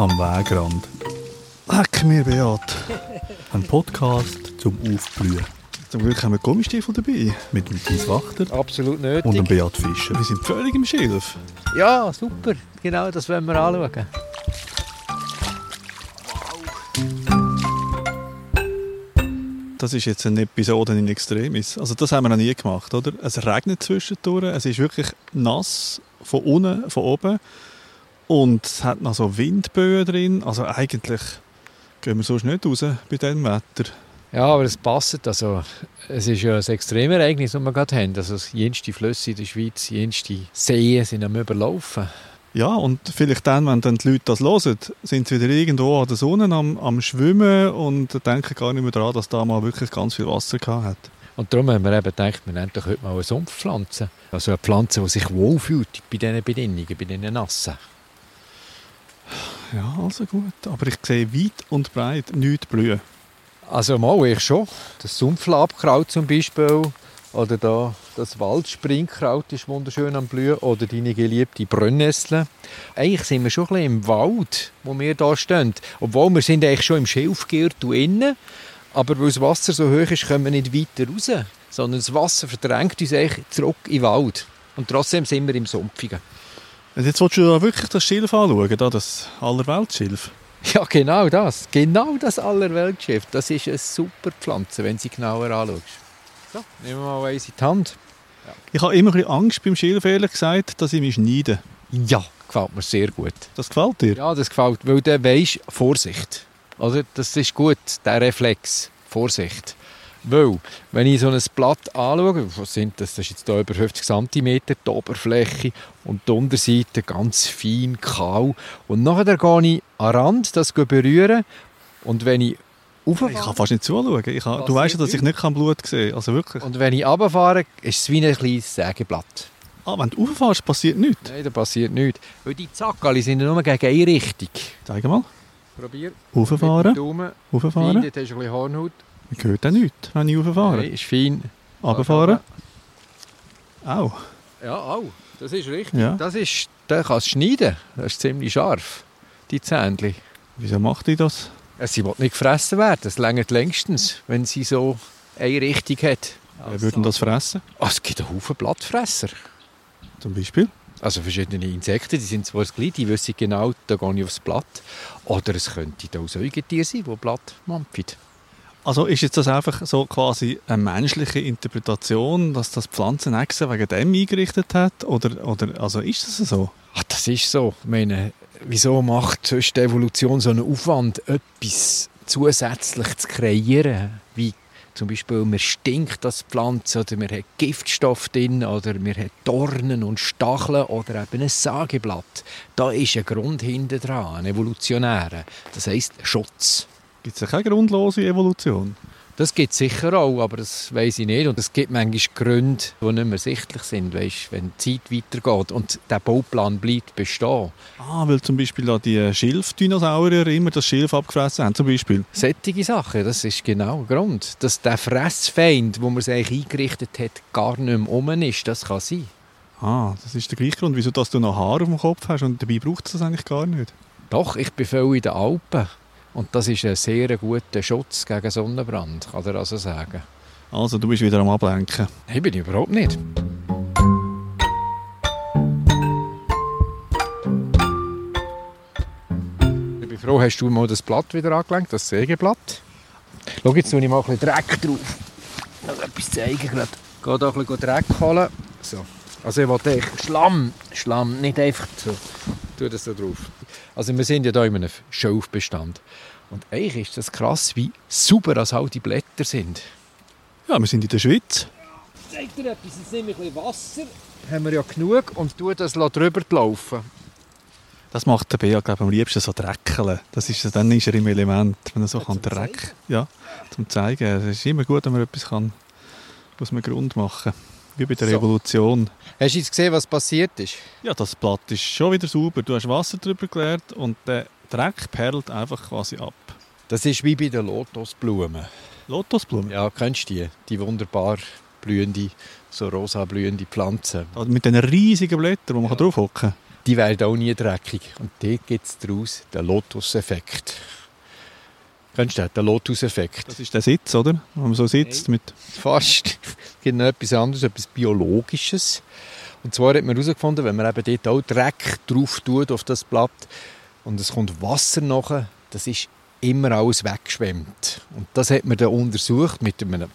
Am Wegrand. Leck mir, Beat. Ein Podcast zum Aufblühen. Zum Glück haben wir Gummistiefel dabei. Mit dem Thies Wachter Absolut nötig. und dem Beat Fischer. Wir sind völlig im Schilf. Ja, super. Genau, das wollen wir anschauen. Das ist jetzt eine Episode in Extremis. Also das haben wir noch nie gemacht, oder? Es regnet zwischendurch, es ist wirklich nass von unten, von oben und es hat noch so Windböen drin. Also eigentlich gehen wir sonst nicht raus bei diesem Wetter. Ja, aber es passt. Also, es ist ja ein Extremereignis, das wir gerade haben. Also, jenste Flüsse in der Schweiz, jenste Seen sind am Überlaufen. Ja, und vielleicht dann, wenn dann die Leute das hören, sind sie wieder irgendwo an der Sonne am, am Schwimmen und denken gar nicht mehr daran, dass da mal wirklich ganz viel Wasser gehabt hat. Und darum haben wir eben gedacht, wir nehmen doch heute mal eine Sumpfpflanze. Also eine Pflanze, die sich wohlfühlt bei diesen Bedingungen, bei diesen Nassen. Ja, also gut. Aber ich sehe weit und breit nichts blühen. Also mal, ich schon. Das Sumpflabkraut zum Beispiel. Oder da das Waldspringkraut ist wunderschön am Blühen. Oder deine geliebte Brennnessel. Eigentlich sind wir schon ein bisschen im Wald, wo wir da stehen. Obwohl wir sind eigentlich schon im Schilfgürtel innen. Aber weil das Wasser so hoch ist, können wir nicht weiter raus. Sondern das Wasser verdrängt uns eigentlich zurück in den Wald. Und trotzdem sind wir im Sumpfigen. Und jetzt willst du da wirklich das Schilf anschauen, da, das Allerweltschilf. Ja, genau das. Genau das Allerweltschiff. Das ist eine super Pflanze, wenn du sie genauer anschaust. So, nehmen wir mal eins in die Hand. Ich habe immer ein bisschen Angst beim Schilf, ehrlich gesagt, dass ich mich schneide. Ja, gefällt mir sehr gut. Das gefällt dir? Ja, das gefällt, weil du weisst, Vorsicht. Also, das ist gut, der Reflex. Vorsicht. Weil, wenn ich so ein Blatt anschaue, was sind das? Das ist jetzt hier über 50 cm, die Oberfläche und die Unterseite ganz fein, kahl. Und nachher gehe ich an den Rand, das berühren und wenn ich Ich kann fast nicht zuschauen. Ich kann, du weißt ja, dass ich nicht kein Blut sehe Also wirklich. Und wenn ich runterfahre, ist es wie ein kleines Sägeblatt. Ah, wenn du rauffährst, passiert nichts. Nein, da passiert nichts. Weil die Zackerli sind ja nur gegen eine Richtung. Zeig mal. Probier. Rauffahren. Daumen. Rauffahren. dort hast du ein bisschen Hornhaut. Man hört auch nichts, wenn ich rauffahre. Nein, ist fein. Runterfahren. Au. Ja, au. Das ist richtig. Ja. Das ist, den kannst du schneiden. Das ist ziemlich scharf, die Zähnchen. Wieso macht die das? Sie will nicht gefressen werden. Das längert längstens, wenn sie so eine Richtung hat. Wer würde denn das fressen? Ah, es gibt einen Haufen Blattfresser. Zum Beispiel? Also verschiedene Insekten, die sind zwar das Gleiche, die wissen genau, da gehe ich aufs Blatt. Oder es könnte auch Säugetier sein, das Blatt mampft. Also ist jetzt das einfach so quasi eine menschliche Interpretation, dass das Pflanzenechse wegen dem eingerichtet hat? Oder, oder also ist das so? Ach, das ist so. Ich meine, wieso macht sonst die Evolution so einen Aufwand, etwas zusätzlich zu kreieren? Wie zum Beispiel, man stinkt als Pflanze oder man hat Giftstoff drin oder man hat Dornen und Stacheln oder eben ein Sageblatt. Da ist ein Grund hinten dran, ein evolutionärer. Das heisst Schutz. Gibt es ja keine grundlose Evolution? Das gibt es sicher auch, aber das weiß ich nicht. Und es gibt manchmal Gründe, die nicht mehr sichtlich sind, weißt, wenn die Zeit weitergeht und der Bauplan bleibt bestehen. Ah, weil zum Beispiel da die Schilfdinosaurier immer das Schilf abgefressen haben, zum Beispiel. Sättige Sachen, das ist genau der Grund. Dass der Fressfeind, wo man es eigentlich eingerichtet hat, gar nicht mehr rum ist, das kann sein. Ah, das ist der gleiche Grund, wieso dass du noch Haare auf dem Kopf hast und dabei braucht es das eigentlich gar nicht. Doch, ich bin viel in den Alpen. Und das ist ein sehr guter Schutz gegen Sonnenbrand, kann er also sagen. Also, du bist wieder am Ablenken. Nein, bin ich überhaupt nicht. Ich bin froh, hast du mal das Blatt wieder angelenkt, das Sägeblatt. Schau, jetzt tue ich mal ein bisschen Dreck drauf. Noch etwas zeigen gerade. Gehe da ein bisschen Dreck holen. So. Also ich wollte echt Schlamm, Schlamm, nicht einfach so. Tu das da drauf. Also wir sind ja hier in einem Schilfbestand. Und eigentlich ist das krass, wie sauber als all die Blätter sind. Ja, wir sind in der Schweiz. Zeig dir etwas, jetzt nehme ich ein bisschen Wasser. Haben wir ja genug und tue das drüber laufen. Das macht der Bea, glaube ich, am liebsten so Dreckeln. Das ist, dann ist er im Element, wenn er so Ja, kann Dreck... Ja, zum Zeigen. Es ist immer gut, wenn man etwas kann aus einem Grund machen kann. Wie bei der So. Revolution. Hast du jetzt gesehen, was passiert ist? Ja, das Blatt ist schon wieder sauber. Du hast Wasser drüber geleert und der Dreck perlt einfach quasi ab. Das ist wie bei den Lotusblumen. Lotusblumen. Ja, kennst du die? Die wunderbar blühende, so rosa blühende Pflanze. Also Mit diesen riesigen Blättern, wo man Ja. drauf hocken kann. die werden auch nie dreckig. Und dort gibt es daraus den Lotus-Effekt. Kennst den Lotus-Effekt? Das ist der Sitz, oder? Wo man so sitzt mit... Fast. Es gibt noch etwas anderes, etwas Biologisches. Und zwar hat man herausgefunden, wenn man eben dort auch Dreck drauf tut auf das Blatt und es kommt Wasser nachher, das ist immer alles weggeschwemmt. Und das hat man dann untersucht mit einem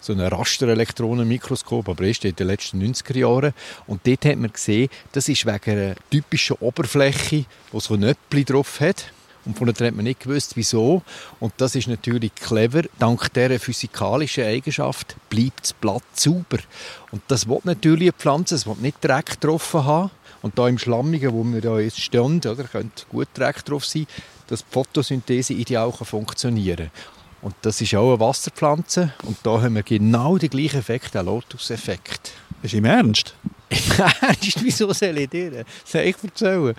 so einem Rasterelektronenmikroskop, aber erst in den letzten 90er Jahren. Und dort hat man gesehen, das ist wegen einer typischen Oberfläche, die so ein Nöppli drauf hat. Und von hat man nicht gewusst, wieso. Und das ist natürlich clever. Dank dieser physikalischen Eigenschaft bleibt das Blatt sauber. Und das will natürlich eine Pflanze, es will nicht Dreck getroffen haben. Und da im Schlammigen, wo wir da jetzt stehen, oder, könnte gut Dreck drauf sein, dass die Photosynthese ideal funktionieren kann. Und das ist auch eine Wasserpflanze. Und da haben wir genau den gleichen Effekt, den Lotus-Effekt. Ist im Ernst? Im Ernst? Wieso soll ich dir? Ich erzählen?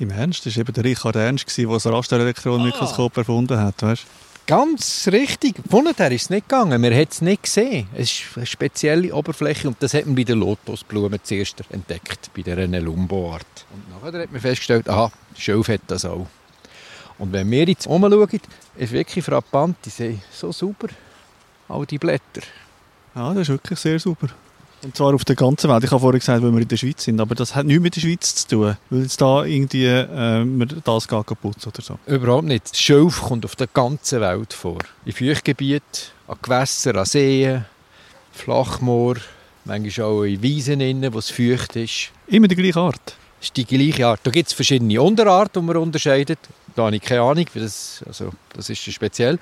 Im Ernst? Das war eben der Richard Ernst, der das Rasterelektronenmikroskop ah. erfunden hat, weißt? Ganz richtig. Vorher ist es nicht gegangen. Man hat es nicht gesehen. Es ist eine spezielle Oberfläche und das hat man bei den Lotusblumen zuerst entdeckt, bei der Nelumbo-Art. Und nachher hat man festgestellt, aha, Schilf hat das auch. Und wenn wir jetzt umschauen, ist wirklich frappant, die sind so sauber, all die Blätter. Ja, das ist wirklich sehr sauber. Und zwar auf der ganzen Welt. Ich habe vorhin gesagt, weil wir in der Schweiz sind, aber das hat nichts mit der Schweiz zu tun, weil jetzt da irgendwie äh, das kaputt oder so. Überhaupt nicht. Das Schilf kommt auf der ganzen Welt vor. In Feuchtgebieten, an Gewässern, an Seen, Flachmoor, manchmal auch in Wiesen, wo es feucht ist. Immer die gleiche Art? Das ist die gleiche Art. Da gibt es verschiedene Unterarten, die man unterscheidet. Da habe ich keine Ahnung, das, also, das ist speziell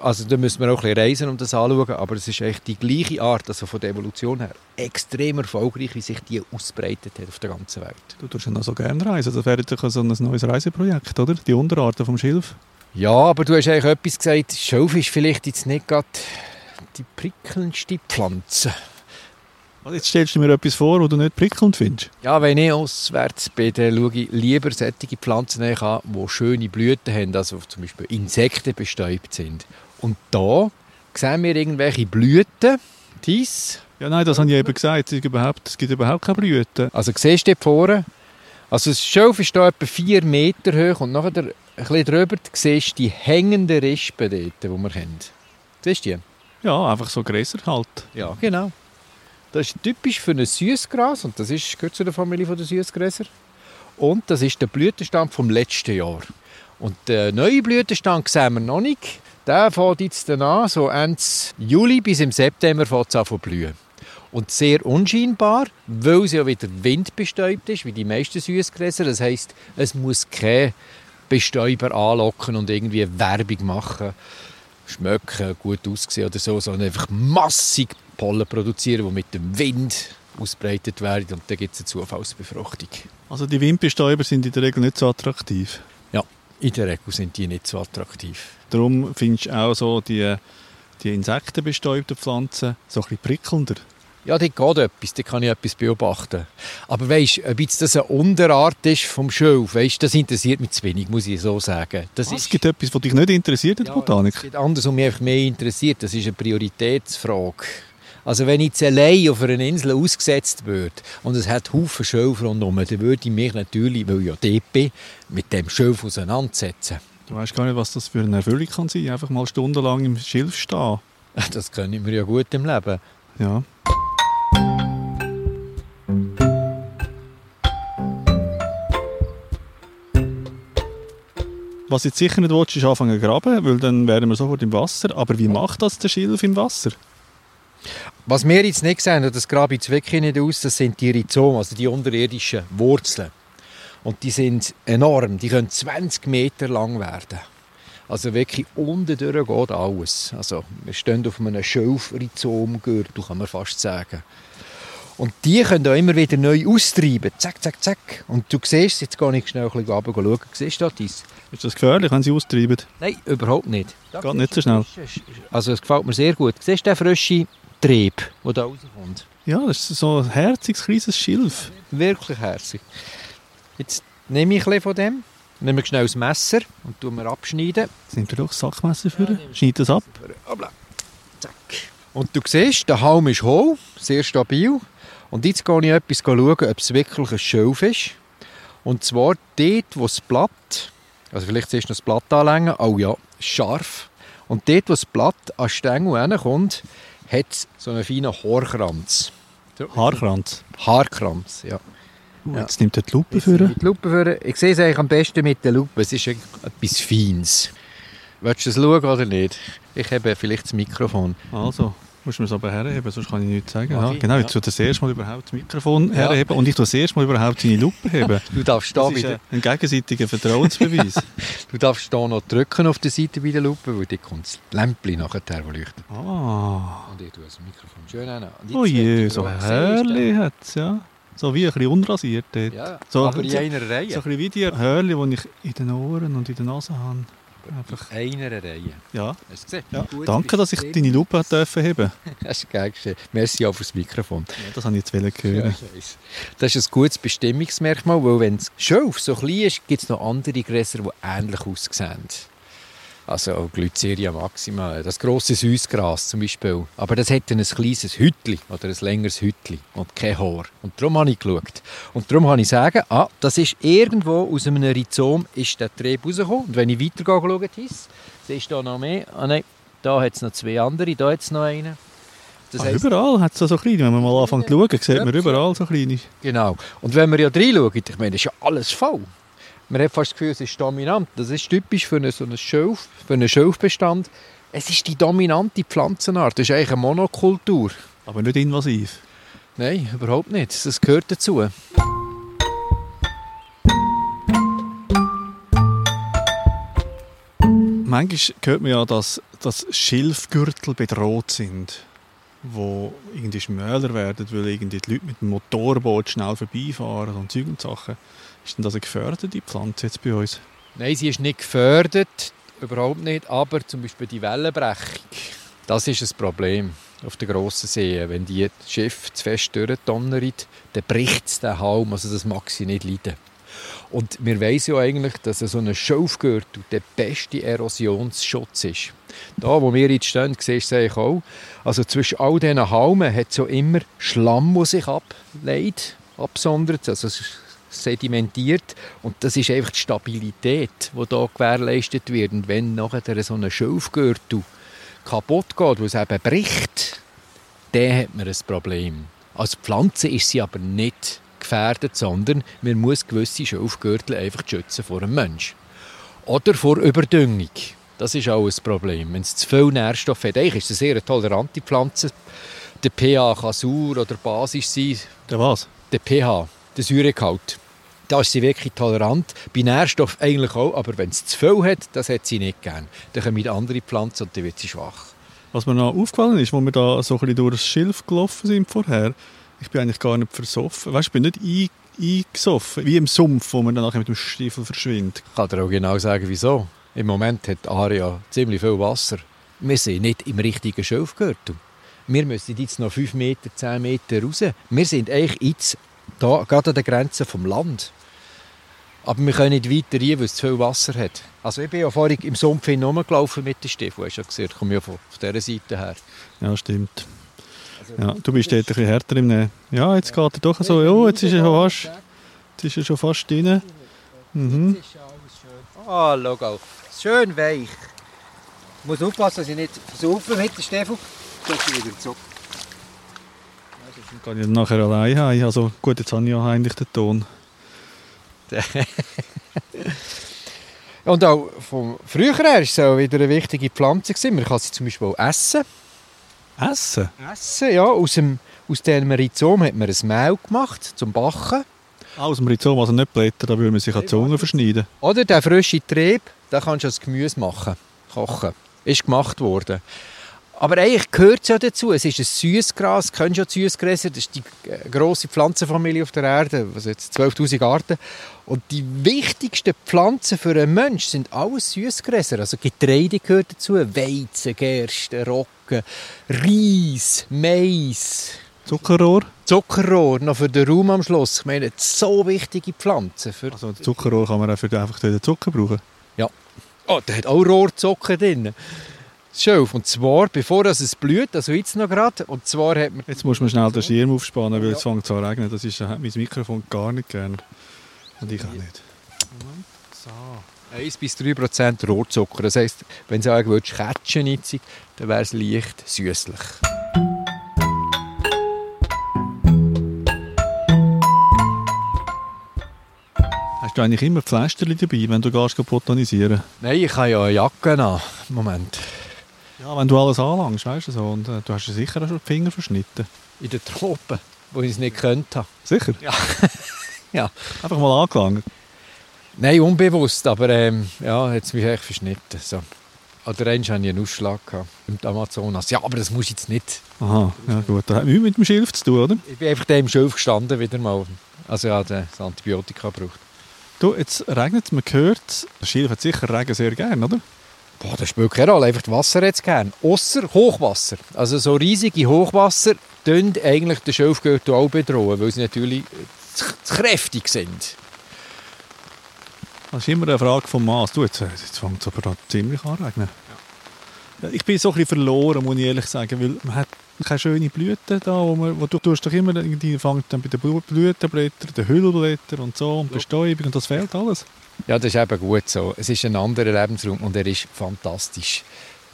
also da müssen wir auch ein bisschen reisen, um das anzuschauen, aber es ist echt die gleiche Art, also von der Evolution her, extrem erfolgreich, wie sich die ausbreitet hat auf der ganzen Welt. Du tust ja noch so gerne reisen, das wäre doch so ein neues Reiseprojekt, oder? Die Unterarten vom Schilf. Ja, aber du hast eigentlich etwas gesagt, Schilf ist vielleicht jetzt nicht gerade die prickelndste Pflanze. Jetzt stellst du mir etwas vor, was du nicht prickelnd findest. Ja, wenn ich auswärts bin, dann schaue ich lieber solche Pflanzen an, die schöne Blüten haben, also zum Beispiel Insekten bestäubt sind. Und da sehen wir irgendwelche Blüten. Dies. Ja, nein, das habe ich eben gesagt. Es gibt überhaupt, es gibt überhaupt keine Blüten. Also siehst du vorne, also das Schilf ist hier etwa 4 Meter hoch und nachher ein bisschen drüber siehst du die hängenden Rispen dort, die wir kennen. Siehst du die? Ja, einfach so Gräser halt. Ja, genau. Das ist typisch für ein Süßgras und das ist, gehört zu der Familie der Süßgräser. Und das ist der Blütenstand vom letzten Jahr. Und den neuen Blütenstand sehen wir noch nicht. Der fängt jetzt dann an, so Ende Juli bis im September fängt es an zu blühen. Und sehr unscheinbar, weil sie ja wieder windbestäubt ist, wie die meisten Süßgräser. Das heisst, es muss kein Bestäuber anlocken und irgendwie Werbung machen, schmecken, gut aussehen oder so, sondern einfach massig Pollen produzieren, die mit dem Wind ausbreitet werden und dann gibt es eine Zufallsbefruchtung. Also die Windbestäuber sind in der Regel nicht so attraktiv? Ja, in der Regel sind die nicht so attraktiv. Darum findest du auch so die, die insektenbestäubten Pflanzen so ein bisschen prickelnder. Ja, dort geht etwas, da kann ich etwas beobachten. Aber weißt du, ob jetzt das eine Unterart ist vom Schilf, weißt, das interessiert mich zu wenig, muss ich so sagen. Das Was, ist, es gibt etwas, was dich nicht interessiert in der ja, Botanik? Es gibt anderes, was mich einfach mehr interessiert. Das ist eine Prioritätsfrage. Also wenn ich jetzt allein auf einer Insel ausgesetzt würde und es hat Haufen Schilf rundherum, dann würde ich mich natürlich, weil ich ja dort bin, mit dem Schilf auseinandersetzen. Du weißt gar nicht, was das für eine Erfüllung kann sein, einfach mal stundenlang im Schilf stehen. Das kann ich mir ja gut im Leben. Ja. Was jetzt sicher nicht willst, ist anfangen zu graben, weil dann wären wir sofort im Wasser. Aber wie macht das der Schilf im Wasser? Was wir jetzt nicht sehen, und das grabe ich jetzt wirklich nicht aus, das sind die Rhizomen, also die unterirdischen Wurzeln. Und die sind enorm, die können 20 Meter lang werden. Also wirklich unten durch geht alles. Also wir stehen auf einem Schilfrhizomgürtel, kann man fast sagen. Und die können auch immer wieder neu austreiben. Zack, zack, zack. Und du siehst, jetzt gehe ich schnell ein bisschen runter schauen. Siehst du das? Ist das gefährlich, wenn sie austreiben? Nein, überhaupt nicht. Das Geht nicht so schnell. Also es gefällt mir sehr gut. Siehst du den frischen Trieb, der da rauskommt? Ja, das ist so ein herziges, kleines Schilf. Wirklich herzig. Jetzt nehme ich ein von dem, nehme schnell das Messer und tue mir abschneiden. Sind wir doch das Sackmesser für? Ja, Schneid das ab. Zack. Und du siehst, der Halm ist hohl, sehr stabil. Und jetzt gehe ich etwas schauen, ob es wirklich ein Schilf ist. Und zwar dort, wo das Blatt, also vielleicht zuerst noch das Blatt anlängen, oh ja, scharf. Und dort, wo das Blatt an Stängel hinkommt, hat es so einen feinen Haarkranz. Haarkranz. Haarkranz, ja. Uh. Jetzt nimmt er die Lupe für. Führen. Ich sehe es eigentlich am besten mit der Lupe. Es ist etwas Feines. Willst du es schauen oder nicht? Ich habe vielleicht das Mikrofon. Also, musst du mir es aber herheben, sonst kann ich nichts sagen. Ja, ich, genau, ja. tut er das erste Mal überhaupt das Mikrofon Ja. herheben und ich tue das erste Mal überhaupt seine Lupe heben. Du darfst da wieder, ein, gegenseitiger Vertrauensbeweis. du darfst da noch drücken auf der Seite bei der Lupe, weil dort kommt das Lämpchen nachher, das leuchtet. ah. Und ich tue das Mikrofon schön an. Oh je, so Hörli hat es, ja. So wie ein bisschen unrasiert dort. Ja, So, aber in so- einer So Reihe. ein bisschen wie die Hörli, die ich in den Ohren und in der Nase habe. Einfach, In einer Reihe. ja. Ja. Danke, dass ich deine Lupe hat dürfen heben Das ist geil geschehen. Merci auch fürs Mikrofon. ja, Das habe ich jetzt hören. Das ist ein gutes Bestimmungsmerkmal, weil wenn das Schilf so klein ist, gibt es noch andere Gräser, die ähnlich aussehen. Also Glyceria maxima, das grosse Süßgras zum Beispiel. Aber das hat dann ein kleines Hütli oder ein längeres Hütli und kein Haar. Und darum habe ich geschaut. Und darum kann ich sagen, ah, das ist irgendwo aus einem Rhizom ist der Trieb rausgekommen. Und wenn ich weiter habe, siehst du da noch mehr. Ah nein, da hat es noch zwei andere, da hat es noch einen. Das Ah, heisst- überall hat es so kleine. Wenn man mal anfängt zu schauen, sieht man überall so kleine. Genau. Und wenn wir ja reinschauen, ich meine, das ist ja alles voll. Man hat fast das Gefühl, es ist dominant. Das ist typisch für einen, so einen Schilf, für einen Schilfbestand. Es ist die dominante Pflanzenart. Das ist eigentlich eine Monokultur. Aber nicht invasiv. Nein, überhaupt nicht. Das gehört dazu. Manchmal hört man ja, dass, dass Schilfgürtel bedroht sind, wo irgendwie schmäler werden, weil irgendwie die Leute mit dem Motorboot schnell vorbeifahren und Zeug und Sachen. Ist denn das eine gefährdete Pflanze jetzt bei uns? Nein, sie ist nicht gefördert. Überhaupt nicht. Aber zum Beispiel die Wellenbrechung, das ist ein Problem auf den grossen Seen. Wenn die Schiffe zu fest durchdonnern, dann bricht es den Halm. Also das mag sie nicht leiden. Und wir wissen ja eigentlich, dass so ein Schilfgürtel der beste Erosionsschutz ist. Da, wo wir jetzt stehen, siehst du auch. Also zwischen all diesen Halmen hat es immer Schlamm, der sich ableitet, absondert, also sedimentiert. Und das ist einfach die Stabilität, die hier gewährleistet wird. Und wenn nachher so ein Schilfgürtel kaputt geht, weil es eben bricht, dann hat man ein Problem. Als Pflanze ist sie aber nicht gefährdet, sondern man muss gewisse Schilfgürtel einfach schützen vor einem Menschen. Oder vor Überdüngung. Das ist auch ein Problem. Wenn es zu viel Nährstoffe hat, eigentlich ist es eine sehr tolerante Pflanze. Der pH kann sauer oder basisch sein. Der was? Der pH, der Säuregehalt. Da ist sie wirklich tolerant. Bei Nährstoffen eigentlich auch, aber wenn es zu viel hat, das hat sie nicht gern. Dann kommen andere Pflanzen und dann wird sie schwach. Was mir noch aufgefallen ist, wo wir da so ein bisschen durch das Schilf gelaufen sind vorher, ich bin eigentlich gar nicht versoffen. Weißt, ich bin nicht ein, eingesoffen, wie im Sumpf, wo man dann nachher mit dem Stiefel verschwindet. Ich kann dir auch genau sagen, wieso. Im Moment hat Aria ziemlich viel Wasser. Wir sind nicht im richtigen Schilfgürtel. Wir müssen jetzt noch 5 Meter, 10 Meter raus. Wir sind eigentlich jetzt da, gerade an der Grenze vom Land. Aber wir können nicht weiter rein, weil es zu viel Wasser hat. Also ich bin ja vorhin im Sumpf rumgelaufen mit den Stiefeln. Hast du ja gesehen, ich komme ja von, von dieser Seite her. Ja, stimmt. Ja, du bist dort ein bisschen härter im Nehmen. Ja, jetzt geht er doch so, ja, jetzt ist er schon fast, jetzt ist er schon fast drin. Mhm. Ah, schau auch. Schön weich. Ich muss aufpassen, dass ich nicht versaufe mit dem Stiefel. Dass ich wieder zurück. Dann kann ich dann nachher allein heim. Also gut, jetzt habe ich ja eigentlich den Ton. Und auch vom früher her war es auch wieder eine wichtige Pflanze. gewesen. Man kann sie zum Beispiel auch essen. Essen? Essen, ja. Aus, dem, aus diesem Rhizom hat man ein Mehl gemacht zum Backen. Ah, aus dem Rhizom, also nicht Blätter, da würde man sich an die Zunge verschneiden. Oder der frische Trieb, den kannst du als Gemüse machen, kochen. Ist gemacht worden. Aber eigentlich gehört es ja dazu. Es ist ein Süßgras, ja die Süßgräser, das ist die äh, grosse Pflanzenfamilie auf der Erde, was jetzt 12'000 Arten. Und die wichtigsten Pflanzen für einen Menschen sind alles Süßgräser. Also Getreide gehört dazu, Weizen, Gerste, Roggen, Reis, Mais, Zuckerrohr? Zuckerrohr, noch für den Raum am Schluss. Ich meine, so wichtige Pflanzen. Für Also Zuckerrohr kann man auch für den- einfach den Zucker brauchen. Oh, der hat auch Rohrzucker drin. Schilf. Und zwar, bevor es blüht, also jetzt noch gerade. Und zwar hat man... Jetzt muss man schnell den Schirm aufspannen, weil ja. es fängt zu regnen. Das ist, hat mein Mikrofon gar nicht gern. Und ich auch nicht. So. 1 bis 3 Prozent Rohrzucker. Das heisst, wenn du sagen würdest, Kätschen dann wäre es leicht süßlich. Hast du eigentlich immer Pflasterchen dabei, wenn du gehst botanisieren? Nein, ich habe ja eine Jacke an. Moment. Ja, wenn du alles anlangst, weißt du so. Und äh, du hast ja sicher auch schon die Finger verschnitten. In den Tropen, wo ich es nicht könnte. Sicher? Ja. ja. Einfach mal angelangt? Nein, unbewusst, aber ähm, ja, jetzt mich echt verschnitten. So. Oder einmal hatte ich einen Ausschlag im Amazonas. Ja, aber das muss ich jetzt nicht. Aha, ja gut. Das hat nichts mit dem Schilf zu tun, oder? Ich bin einfach im Schilf gestanden wieder mal. Also ja, das Antibiotika gebraucht. Du, jetzt regnet es, man hört, der Schilf hat sicher Regen sehr gerne, oder? Boah, das spielt keine Rolle, einfach das Wasser jetzt gern. Ausser Hochwasser. Also so riesige Hochwasser tun eigentlich den Schilfgürtel auch bedrohen, weil sie natürlich zu, zu kräftig sind. Das ist immer eine Frage vom Maß. Du, jetzt, jetzt fängt es aber ziemlich an regnen. Ja. Ich bin so ein bisschen verloren, muss ich ehrlich sagen, weil man hat keine schönen Blüten da, wo, man, wo du tust doch immer irgendwie fängt dann bei den Blütenblättern, den Hüllblättern und so und Bestäubung und das fehlt alles. Ja, das ist eben gut so. Es ist ein anderer Lebensraum und er ist fantastisch.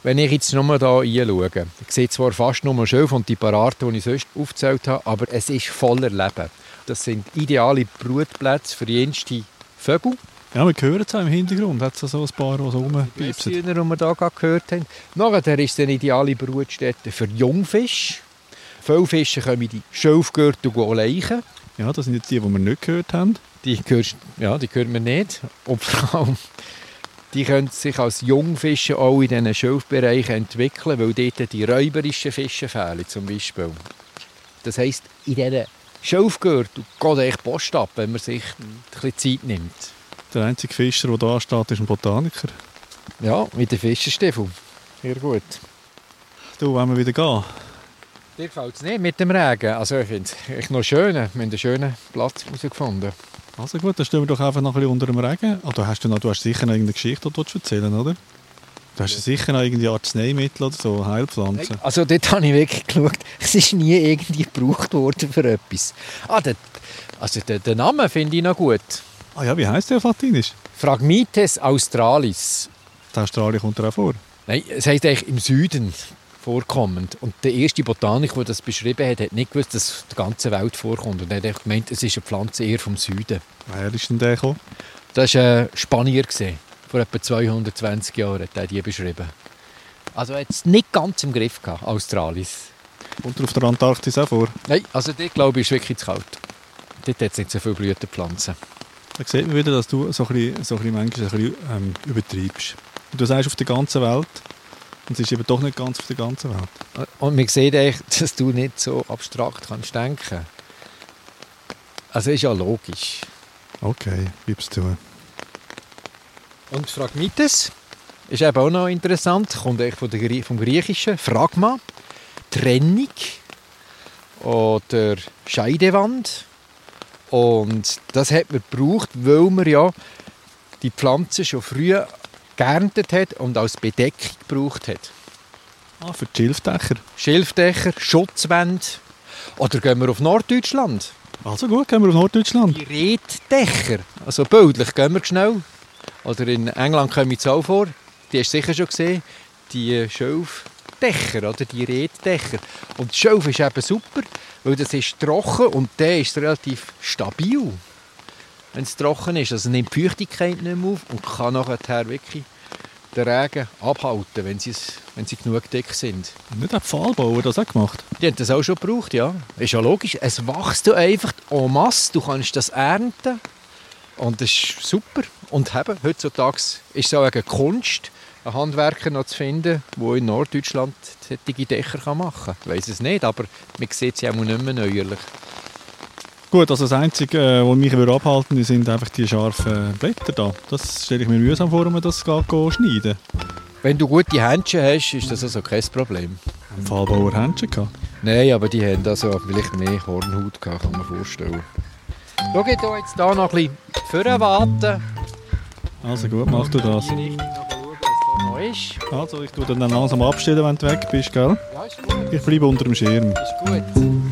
Wenn ich jetzt nochmal hier reinschaue, ich sehe zwar fast nur Schilf und die paar Arten, die ich sonst aufgezählt habe, aber es ist voller Leben. Das sind ideale Brutplätze für jenste Vögel. Ja, wir hören es auch im Hintergrund. Hat es so ein paar, die so rumpiepsen. Die die wir hier gehört haben. Nachher ist es eine ideale Brutstätte für Jungfische. Viele Fische kommen in die Schilfgürtel leichen. Ja, das sind jetzt die, die wir nicht gehört haben. Die, hörst, ja, die hören wir nicht. Und vor allem, die können sich als Jungfische auch in diesen Schilfbereichen entwickeln, weil dort die räuberischen Fische fehlen, zum Beispiel. Das heisst, in diesen Schilfgürtel geht echt Post ab, wenn man sich ein bisschen Zeit nimmt. Der einzige Fischer, der da steht, ist ein Botaniker. Ja, mit dem Fischerstiefel. Sehr gut. Du, wollen wir wieder gehen? Dir gefällt es nicht mit dem Regen. Also ich finde es noch schön. Wir haben einen schönen Platz herausgefunden. Also gut, dann stehen wir doch einfach noch ein bisschen unter dem Regen. Oh, du, hast du, noch, du hast sicher noch irgendeine Geschichte, die du erzählen oder? Du hast ja. sicher noch irgendwie Arzneimittel oder so, Heilpflanzen. Also dort habe ich wirklich geschaut, es ist nie irgendwie gebraucht worden für etwas. Ah, der, also der, der Name finde ich noch gut. Ah ja, wie heißt der auf Latinisch? Phragmites australis. Der Australien kommt da auch vor? Nein, es heisst eigentlich im Süden vorkommend. Und der erste Botaniker, der das beschrieben hat, hat nicht gewusst, dass es die ganze Welt vorkommt. Und er hat gemeint, es ist eine Pflanze eher vom Süden. Wer ist denn der gekommen? Das war ein Spanier. Vor etwa 220 Jahren hat er die beschrieben. Also er hat es nicht ganz im Griff gehabt, Australis. Kommt er auf der Antarktis auch vor? Nein, also dort glaube ich, ist wirklich zu kalt. Dort hat es nicht so viele Blütenpflanzen. Da sieht man wieder, dass du so ein bisschen, so ein bisschen manchmal ein bisschen, ähm, übertreibst. Du sagst auf der ganzen Welt, und es ist eben doch nicht ganz auf der ganzen Welt. Und man sieht eigentlich, dass du nicht so abstrakt kannst denken Also ist ja logisch. Okay, gib's zu. Und Phragmites ist eben auch noch interessant, kommt eigentlich von der, vom Griechischen. Phragma, Trennung oder Scheidewand. Und das hat man gebraucht, weil man ja die Pflanze schon früh geerntet hat und als Bedeckung gebraucht hat. Ah, für die Schilfdächer. Schilfdächer, Schutzwände. Oder gehen wir auf Norddeutschland? Also gut, gehen wir auf Norddeutschland. Die Reddächer, also bildlich, gehen wir schnell. Oder in England kommen wir auch vor, die hast du sicher schon gesehen, die Schilfdächer, oder die Reddächer. Und Schilf ist eben super, weil das ist trocken und der ist relativ stabil, wenn es trocken ist. Also nimmt die Feuchtigkeit nicht mehr auf und kann nachher wirklich den Regen abhalten, wenn sie, wenn sie genug dick sind. Nicht der Pfahlbauer das auch gemacht? Die haben das auch schon gebraucht, ja. Ist ja logisch. Es wächst einfach en masse. Du kannst das ernten. Und das ist super. Und eben, heutzutage ist es auch eine Kunst, einen Handwerker noch zu finden, der in Norddeutschland solche Dächer machen kann. Ich weiß es nicht, aber man sieht sie auch nicht mehr neuerlich. Gut, also das Einzige, äh, was mich abhalten würde, sind einfach die scharfen Blätter da. Das stelle ich mir mühsam vor, wenn man das geht, schneiden Wenn du gute Händchen hast, ist das also kein Problem. Haben Fallbauer Händchen gehabt? Nein, aber die haben also vielleicht mehr Hornhaut gehabt, kann man vorstellen. Schau jetzt hier noch ein bisschen vorwarten. Also gut, mach du das. Ist. Also, ich tue dann langsam abstellen, wenn du weg bist, gell? Ja, ist gut. Ich bleibe unter dem Schirm. Ist gut.